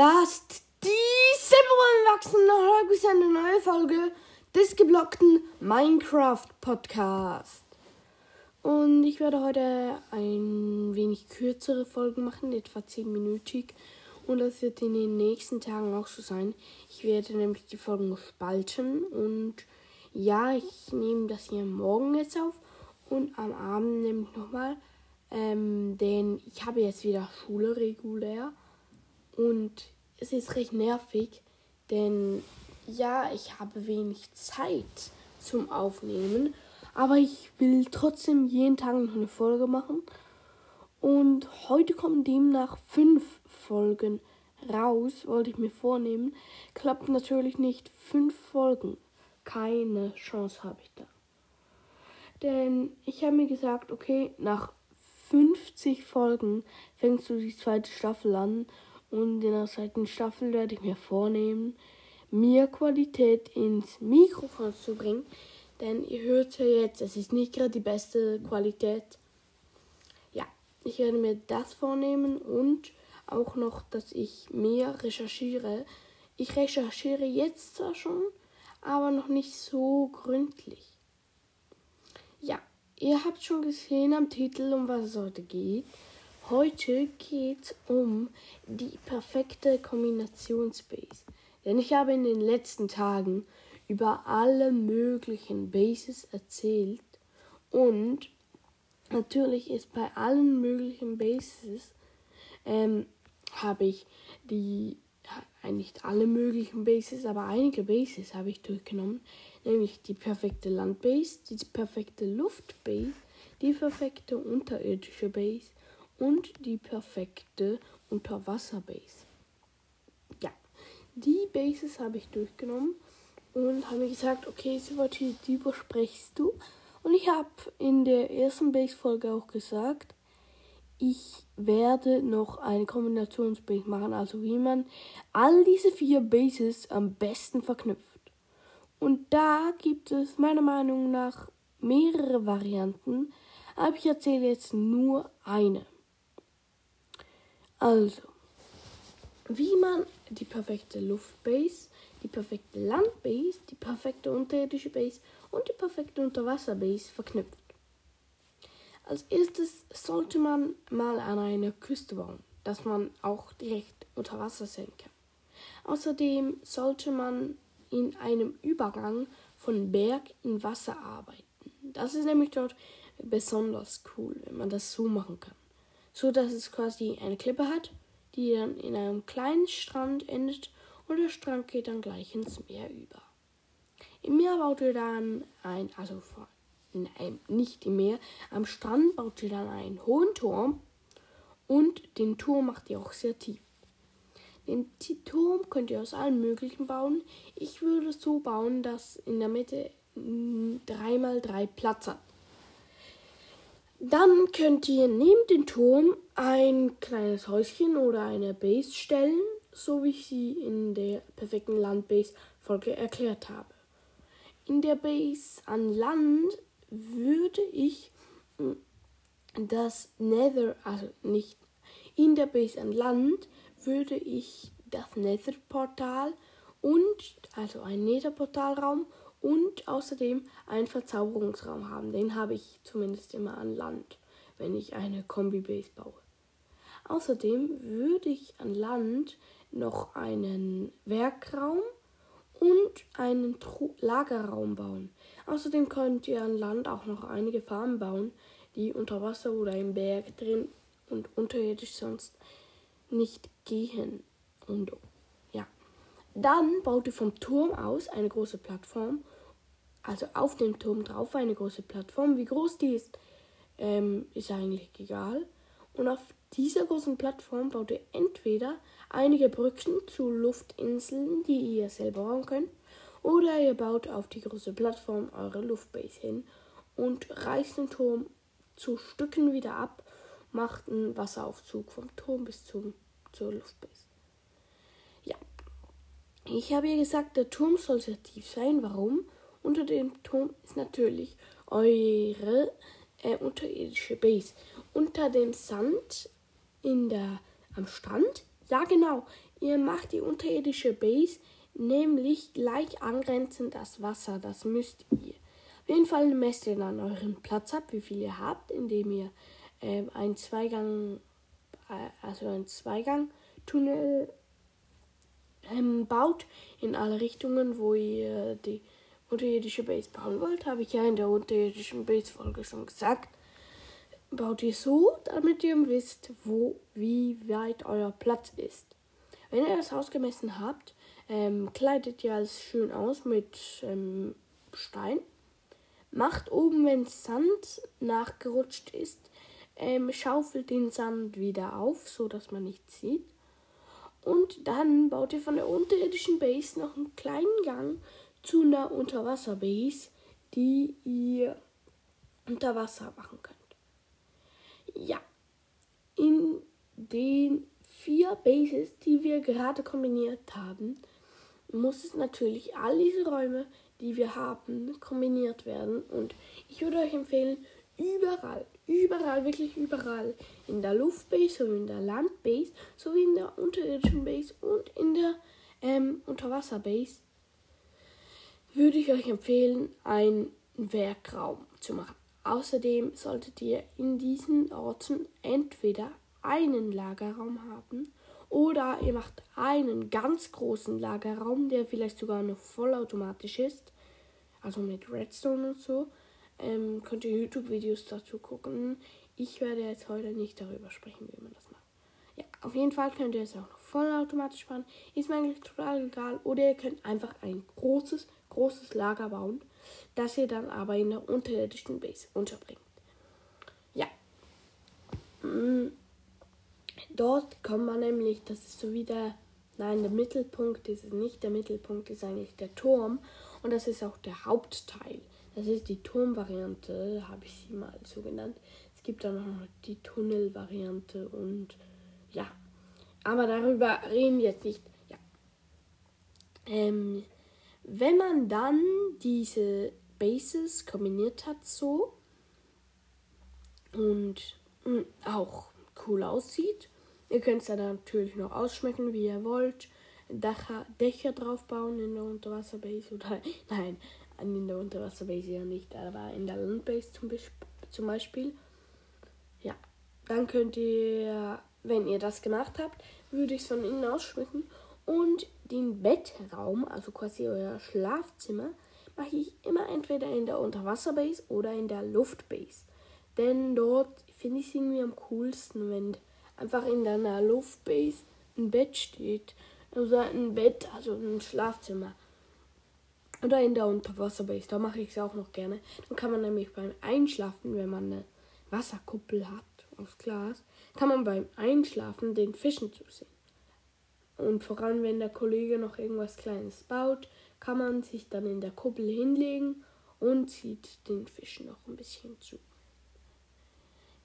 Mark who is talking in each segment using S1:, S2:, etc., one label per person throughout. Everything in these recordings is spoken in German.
S1: Lasst die Silberrollen wachsen. Heute ist eine neue Folge des geblockten Minecraft Podcast. Und ich werde heute ein wenig kürzere Folgen machen, etwa 10-minütig. Und das wird in den nächsten Tagen auch so sein. Ich werde nämlich die Folgen spalten. Und ja, ich nehme das hier morgen jetzt auf. Und am Abend nehme ich nochmal. Ähm, denn ich habe jetzt wieder Schule regulär. Und es ist recht nervig, denn ja, ich habe wenig Zeit zum Aufnehmen, aber ich will trotzdem jeden Tag noch eine Folge machen. Und heute kommen demnach fünf Folgen raus, wollte ich mir vornehmen. Klappt natürlich nicht. Fünf Folgen. Keine Chance habe ich da. Denn ich habe mir gesagt, okay, nach 50 Folgen fängst du die zweite Staffel an und in der zweiten Staffel werde ich mir vornehmen, mehr Qualität ins Mikrofon zu bringen. Denn ihr hört ja jetzt, es ist nicht gerade die beste Qualität. Ja, ich werde mir das vornehmen und auch noch, dass ich mehr recherchiere. Ich recherchiere jetzt zwar schon, aber noch nicht so gründlich. Ja, ihr habt schon gesehen am Titel, um was es heute geht. Heute geht es um die perfekte Kombinationsbase. Denn ich habe in den letzten Tagen über alle möglichen Bases erzählt und natürlich ist bei allen möglichen Bases ähm, habe ich die äh, nicht alle möglichen Bases, aber einige Bases habe ich durchgenommen, nämlich die perfekte Landbase, die perfekte Luftbase, die perfekte unterirdische Base und die perfekte Unterwasserbase. Ja, die Bases habe ich durchgenommen und habe gesagt, okay, Sivati, die übersprichst du. Und ich habe in der ersten Base-Folge auch gesagt, ich werde noch eine Kombinationsbase machen, also wie man all diese vier Bases am besten verknüpft. Und da gibt es meiner Meinung nach mehrere Varianten, aber ich erzähle jetzt nur eine. Also, wie man die perfekte Luftbase, die perfekte Landbase, die perfekte unterirdische Base und die perfekte Unterwasserbase verknüpft. Als erstes sollte man mal an einer Küste bauen, dass man auch direkt unter Wasser sehen kann. Außerdem sollte man in einem Übergang von Berg in Wasser arbeiten. Das ist nämlich dort besonders cool, wenn man das so machen kann so dass es quasi eine Klippe hat, die dann in einem kleinen Strand endet und der Strand geht dann gleich ins Meer über. Im Meer baut ihr dann ein, also nein, nicht im Meer, am Strand baut ihr dann einen hohen Turm und den Turm macht ihr auch sehr tief. Den Turm könnt ihr aus allen möglichen bauen. Ich würde es so bauen, dass in der Mitte 3x3 mm, Platz hat. Dann könnt ihr neben den Turm ein kleines Häuschen oder eine Base stellen, so wie ich sie in der perfekten Landbase-Folge erklärt habe. In der Base an Land würde ich hm, das Nether, also nicht in der Base an Land, würde ich das Nether-Portal und, also ein Nether-Portalraum und außerdem einen Verzauberungsraum haben. Den habe ich zumindest immer an Land, wenn ich eine Kombi-Base baue. Außerdem würde ich an Land noch einen Werkraum und einen Tru Lagerraum bauen. Außerdem könnt ihr an Land auch noch einige Farmen bauen, die unter Wasser oder im Berg drin und unterirdisch sonst nicht gehen. Und dann baut ihr vom Turm aus eine große Plattform. Also auf dem Turm drauf eine große Plattform. Wie groß die ist, ähm, ist eigentlich egal. Und auf dieser großen Plattform baut ihr entweder einige Brücken zu Luftinseln, die ihr selber bauen könnt, oder ihr baut auf die große Plattform eure Luftbase hin und reißt den Turm zu Stücken wieder ab, macht einen Wasseraufzug vom Turm bis zum, zur Luftbase. Ich habe ja gesagt, der Turm soll sehr tief sein. Warum? Unter dem Turm ist natürlich eure äh, unterirdische Base. Unter dem Sand in der am Strand? Ja, genau. ihr macht die unterirdische Base nämlich gleich angrenzend das Wasser. Das müsst ihr. Auf jeden Fall messt ihr dann euren Platz ab, wie viel ihr habt, indem ihr ähm, einen Zweigang, äh, also einen Zweigang-Tunnel ähm, baut in alle Richtungen, wo ihr die unterirdische Base bauen wollt. Habe ich ja in der unterirdischen Base-Folge schon gesagt. Baut ihr so, damit ihr wisst, wo, wie weit euer Platz ist. Wenn ihr das Haus gemessen habt, ähm, kleidet ihr alles schön aus mit ähm, Stein. Macht oben, wenn Sand nachgerutscht ist, ähm, schaufelt den Sand wieder auf, so dass man nichts sieht. Und dann baut ihr von der unterirdischen Base noch einen kleinen Gang zu einer Unterwasserbase, die ihr unter Wasser machen könnt. Ja, in den vier Bases, die wir gerade kombiniert haben, muss es natürlich all diese Räume, die wir haben, kombiniert werden. Und ich würde euch empfehlen, überall, überall, wirklich überall, in der Luftbase und in der Landbase, sowie in der unterirdischen Base und in der ähm, Unterwasserbase, würde ich euch empfehlen, einen Werkraum zu machen. Außerdem solltet ihr in diesen Orten entweder einen Lagerraum haben oder ihr macht einen ganz großen Lagerraum, der vielleicht sogar noch vollautomatisch ist, also mit Redstone und so. Ähm, könnt ihr YouTube-Videos dazu gucken. Ich werde jetzt heute nicht darüber sprechen, wie man das macht. Ja, auf jeden Fall könnt ihr es auch noch vollautomatisch fahren. Ist mir eigentlich total egal. Oder ihr könnt einfach ein großes, großes Lager bauen, das ihr dann aber in der unterirdischen Base unterbringt. Ja. Mm. Dort kommt man nämlich, das ist so wie der, nein, der Mittelpunkt ist es nicht, der Mittelpunkt ist eigentlich der Turm und das ist auch der Hauptteil. Das ist die Turmvariante, habe ich sie mal so genannt. Es gibt dann noch die Tunnelvariante und ja, aber darüber reden wir jetzt nicht. Ja. Ähm, wenn man dann diese Bases kombiniert hat so und mh, hm, auch cool aussieht, ihr könnt es dann natürlich noch ausschmecken, wie ihr wollt. Dächer, Dächer drauf bauen in der Unterwasserbase oder nein, in der Unterwasserbase ja nicht, aber in der Landbase zum, zum Beispiel. Ja, dann könnt ihr, wenn ihr das gemacht habt, würde ich es von innen ausschmücken und den Bettraum, also quasi euer Schlafzimmer, mache ich immer entweder in der Unterwasserbase oder in der Luftbase. Denn dort finde ich es irgendwie am coolsten, wenn einfach in deiner Luftbase ein Bett steht. Also ein Bett, also ein Schlafzimmer. Oder in der Unterwasserbase, da mache ich es auch noch gerne. Dann kann man nämlich beim Einschlafen, wenn man eine Wasserkuppel hat aus Glas, kann man beim Einschlafen den Fischen zusehen. Und vor allem, wenn der Kollege noch irgendwas Kleines baut, kann man sich dann in der Kuppel hinlegen und sieht den Fischen noch ein bisschen zu.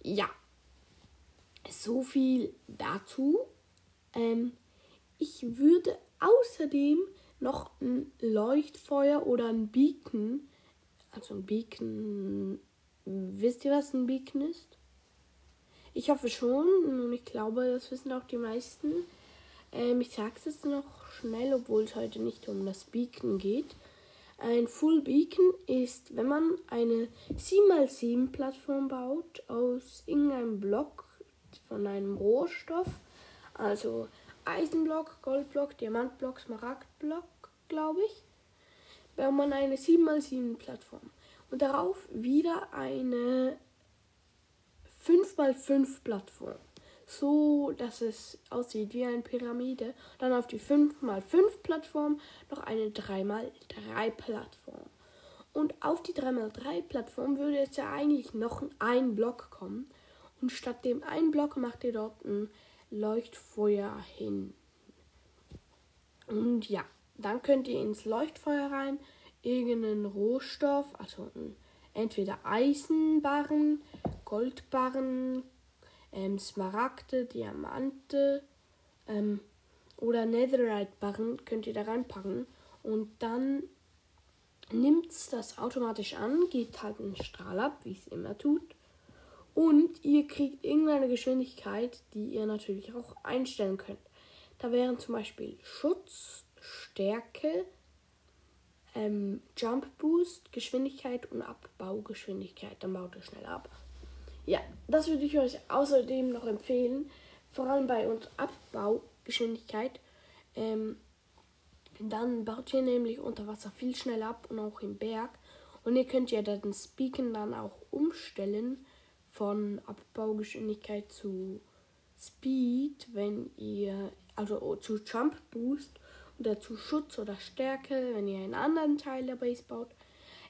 S1: Ja, so viel dazu. Ähm, ich würde außerdem noch ein Leuchtfeuer oder ein Beacon. Also ein Beacon. Wisst ihr, was ein Beacon ist? Ich hoffe schon und ich glaube, das wissen auch die meisten. Ähm, ich sage es jetzt noch schnell, obwohl es heute nicht um das Beacon geht. Ein Full Beacon ist, wenn man eine 7x7 Plattform baut aus irgendeinem Block von einem Rohstoff, also Eisenblock, Goldblock, Diamantblock, Smaragdblock, glaube ich, baut man eine 7x7 Plattform und darauf wieder eine 5x5 Plattform. So, dass es aussieht wie eine Pyramide. Dann auf die 5x5 Plattform noch eine 3x3 Plattform. Und auf die 3x3 Plattform würde jetzt ja eigentlich noch ein Block kommen. Und statt dem einen Block macht ihr dort ein Leuchtfeuer hin. Und ja, dann könnt ihr ins Leuchtfeuer rein irgendeinen Rohstoff, also entweder Eisenbarren, Goldbarren, ähm, Smaragde, Diamante ähm, oder Netherite-Barren könnt ihr da reinpacken. Und dann nimmt das automatisch an, geht halt einen Strahl ab, wie es immer tut. Und ihr kriegt irgendeine Geschwindigkeit, die ihr natürlich auch einstellen könnt. Da wären zum Beispiel Schutz, Stärke, ähm, Jump Boost, Geschwindigkeit und Abbaugeschwindigkeit. Dann baut er schnell ab. Ja, das würde ich euch außerdem noch empfehlen. Vor allem bei uns Abbaugeschwindigkeit. Ähm, dann baut ihr nämlich unter Wasser viel schneller ab und auch im Berg. Und ihr könnt ja dann Speaken dann auch umstellen von Abbaugeschwindigkeit zu Speed, wenn ihr, also zu Jump Boost oder zu Schutz oder Stärke, wenn ihr einen anderen Teil der Base baut.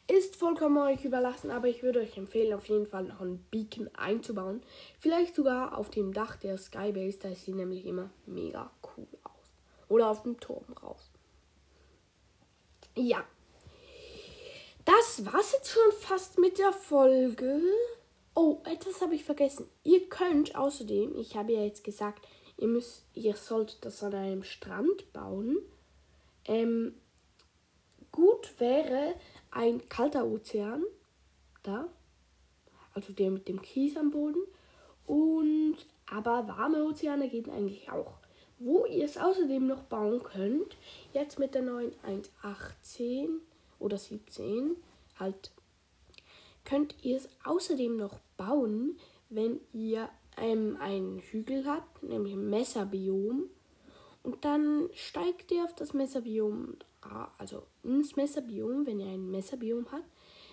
S1: Ist vollkommen euch überlassen, aber ich würde euch empfehlen, auf jeden Fall noch einen Beacon einzubauen. Vielleicht sogar auf dem Dach der Skybase, da sieht nämlich immer mega cool aus. Oder auf dem Turm raus. Ja. Das war's jetzt schon fast mit der Folge. Oh, etwas habe ich vergessen. Ihr könnt außerdem, ich habe ja jetzt gesagt, ihr müsst, ihr sollt das an einem Strand bauen. Ähm, gut wäre ein kalter Ozean da, also der mit dem Kies am Boden. Und aber warme Ozeane gehen eigentlich auch. Wo ihr es außerdem noch bauen könnt, jetzt mit der neuen 1.18 oder 17, halt, könnt ihr es außerdem noch bauen, wenn ihr ähm, einen Hügel habt, nämlich ein Messerbiom. Und dann steigt ihr auf das Messerbiom, also ins Messerbiom, wenn ihr ein Messerbiom habt.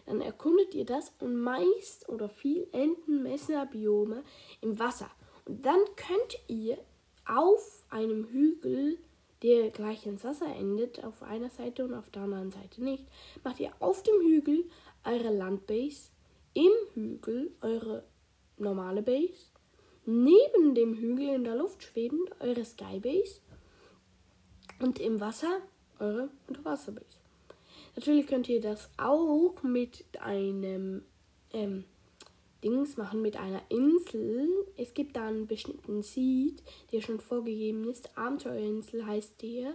S1: Dann erkundet ihr das und meist oder viel enden Messerbiome im Wasser. Und dann könnt ihr auf einem Hügel, der gleich ins Wasser endet, auf einer Seite und auf der anderen Seite nicht, macht ihr auf dem Hügel eure Landbase, im Hügel eure normale Base, neben dem Hügel in der Luft schwebend eure Skybase und im Wasser eure Unterwasserbase. Natürlich könnt ihr das auch mit einem ähm, Dings machen mit einer Insel. Es gibt da einen bestimmten Seed, der schon vorgegeben ist. Abenteuerinsel heißt der.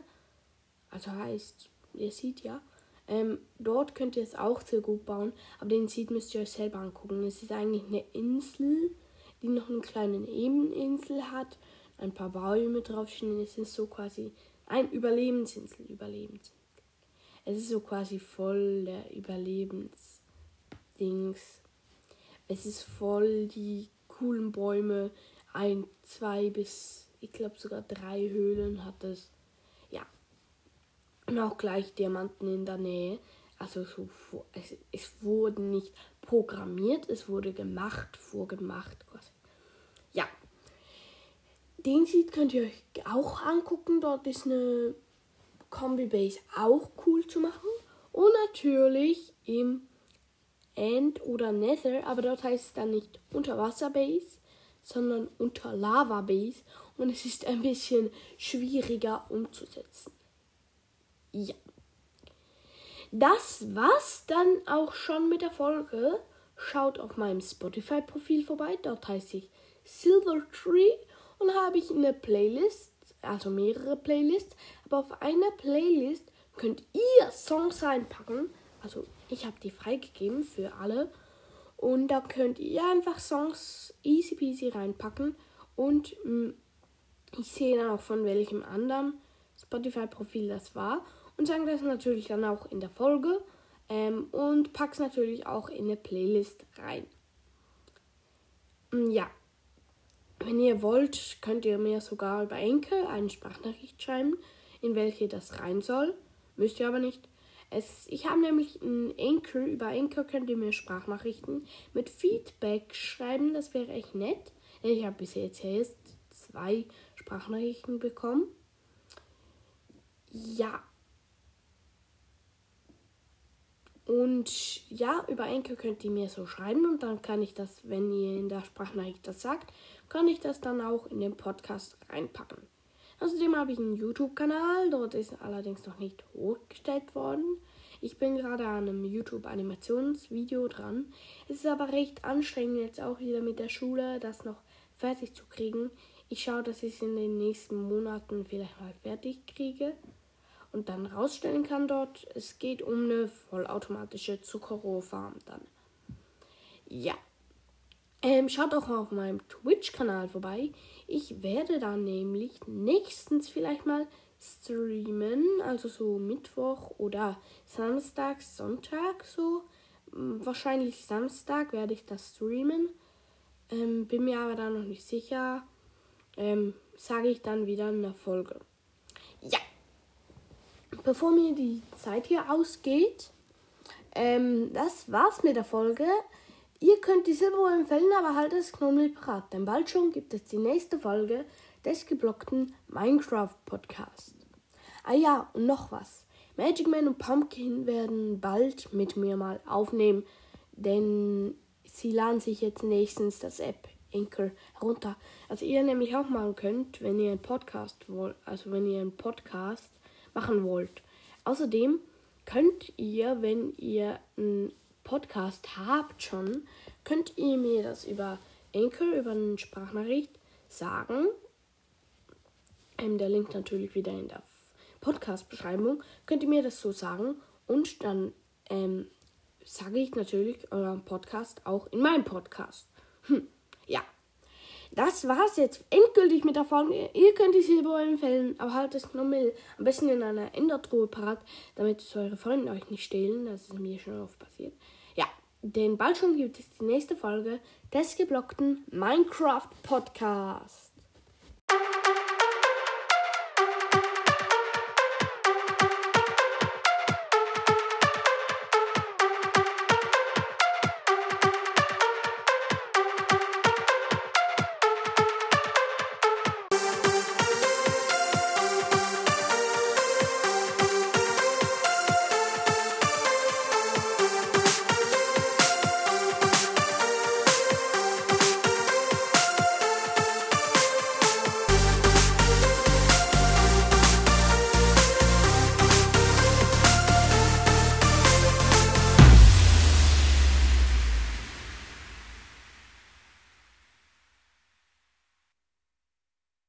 S1: Also heißt der Seed, ja. Ähm, dort könnt ihr es auch sehr gut bauen, aber den Seed müsst ihr euch selber angucken. Es ist eigentlich eine Insel, die noch eine kleine Ebeninsel hat, ein paar Bäume draufstehen. Es ist so quasi ein Überlebensinsel, Überlebensinsel. Es ist so quasi voll der Überlebensdings. Es ist voll die coolen Bäume. Ein, zwei bis, ich glaube sogar drei Höhlen hat es. Ja. Und auch gleich Diamanten in der Nähe. Also so, es, es wurde nicht programmiert, es wurde gemacht, vorgemacht quasi. Den Seed könnt ihr euch auch angucken. Dort ist eine Kombi-Base auch cool zu machen. Und natürlich im End oder Nether, aber dort heißt es dann nicht Unterwasser-Base, sondern Unter-Lava-Base und es ist ein bisschen schwieriger umzusetzen. Ja. Das war's dann auch schon mit der Folge. Schaut auf meinem Spotify-Profil vorbei, dort heißt ich Silver Tree und habe ich eine Playlist, also mehrere Playlists, aber auf einer Playlist könnt ihr Songs reinpacken, also ich habe die freigegeben für alle. Und da könnt ihr einfach Songs easy peasy reinpacken. Und mh, mm, ich sehe dann auch von welchem anderen Spotify-Profil das war. Und sagen das natürlich dann auch in der Folge. Ähm, und pack's natürlich auch in eine Playlist rein. Mm, ja. Wenn ihr wollt, könnt ihr mir sogar über Enke eine Sprachnachricht schreiben, in welche das rein soll. Müsst ihr aber nicht. Es, ich habe nämlich ein Anchor. Über Anchor könnt ihr mir Sprachnachrichten mit Feedback schreiben. Das wäre echt nett. Ich habe bis jetzt erst zwei Sprachnachrichten bekommen. Ja. Und ja, über Anchor könnt ihr mir so schreiben und dann kann ich das, wenn ihr in der Sprachnachricht das sagt, kann ich das dann auch in den Podcast reinpacken. Außerdem habe ich einen YouTube-Kanal, dort ist allerdings noch nicht hochgestellt worden. Ich bin gerade an einem YouTube-Animationsvideo dran. Es ist aber recht anstrengend jetzt auch wieder mit der Schule, das noch fertig zu kriegen. Ich schaue, dass ich es in den nächsten Monaten vielleicht mal fertig kriege und dann rausstellen kann dort. Es geht um eine vollautomatische Zuckerrohrfarm dann. Ja. Ähm, schaut auch auf meinem Twitch-Kanal vorbei. Ich werde da nämlich nächstens vielleicht mal streamen, also so Mittwoch oder Samstag, Sonntag so. Wahrscheinlich Samstag werde ich das streamen. Ähm, bin mir aber da noch nicht sicher. Ähm, Sage ich dann wieder in der Folge. Ja. Bevor mir die Zeit hier ausgeht, ähm, das war's mit der Folge. Ihr könnt die Silberrollen fällen, aber haltet das Knoblauch parat, denn bald schon gibt es die nächste Folge des geblockten Minecraft Podcasts. Ah ja, und noch was. Magic Man und Pumpkin werden bald mit mir mal aufnehmen, denn sie laden sich jetzt nächstens das App Anchor herunter. Also ihr nämlich auch machen könnt, wenn ihr einen Podcast wollt, also wenn ihr einen Podcast machen wollt. Außerdem könnt ihr, wenn ihr einen Podcast habt schon, könnt ihr mir das über Anchor, über eine Sprachnachricht sagen. Ähm, der Link natürlich wieder in der Podcast-Beschreibung. Könnt ihr mir das so sagen und dann ähm, sage ich natürlich euren Podcast auch in meinem Podcast. Hm, ja. Das war's jetzt endgültig mit der Folge. Ihr könnt die Silberrollen fällen, aber halt das normal am besten in einer Endertruhe parat, damit es eure Freunde euch nicht stehlen. Das ist mir schon oft passiert. Ja, denn bald schon gibt es die nächste Folge des geblockten Minecraft Podcasts.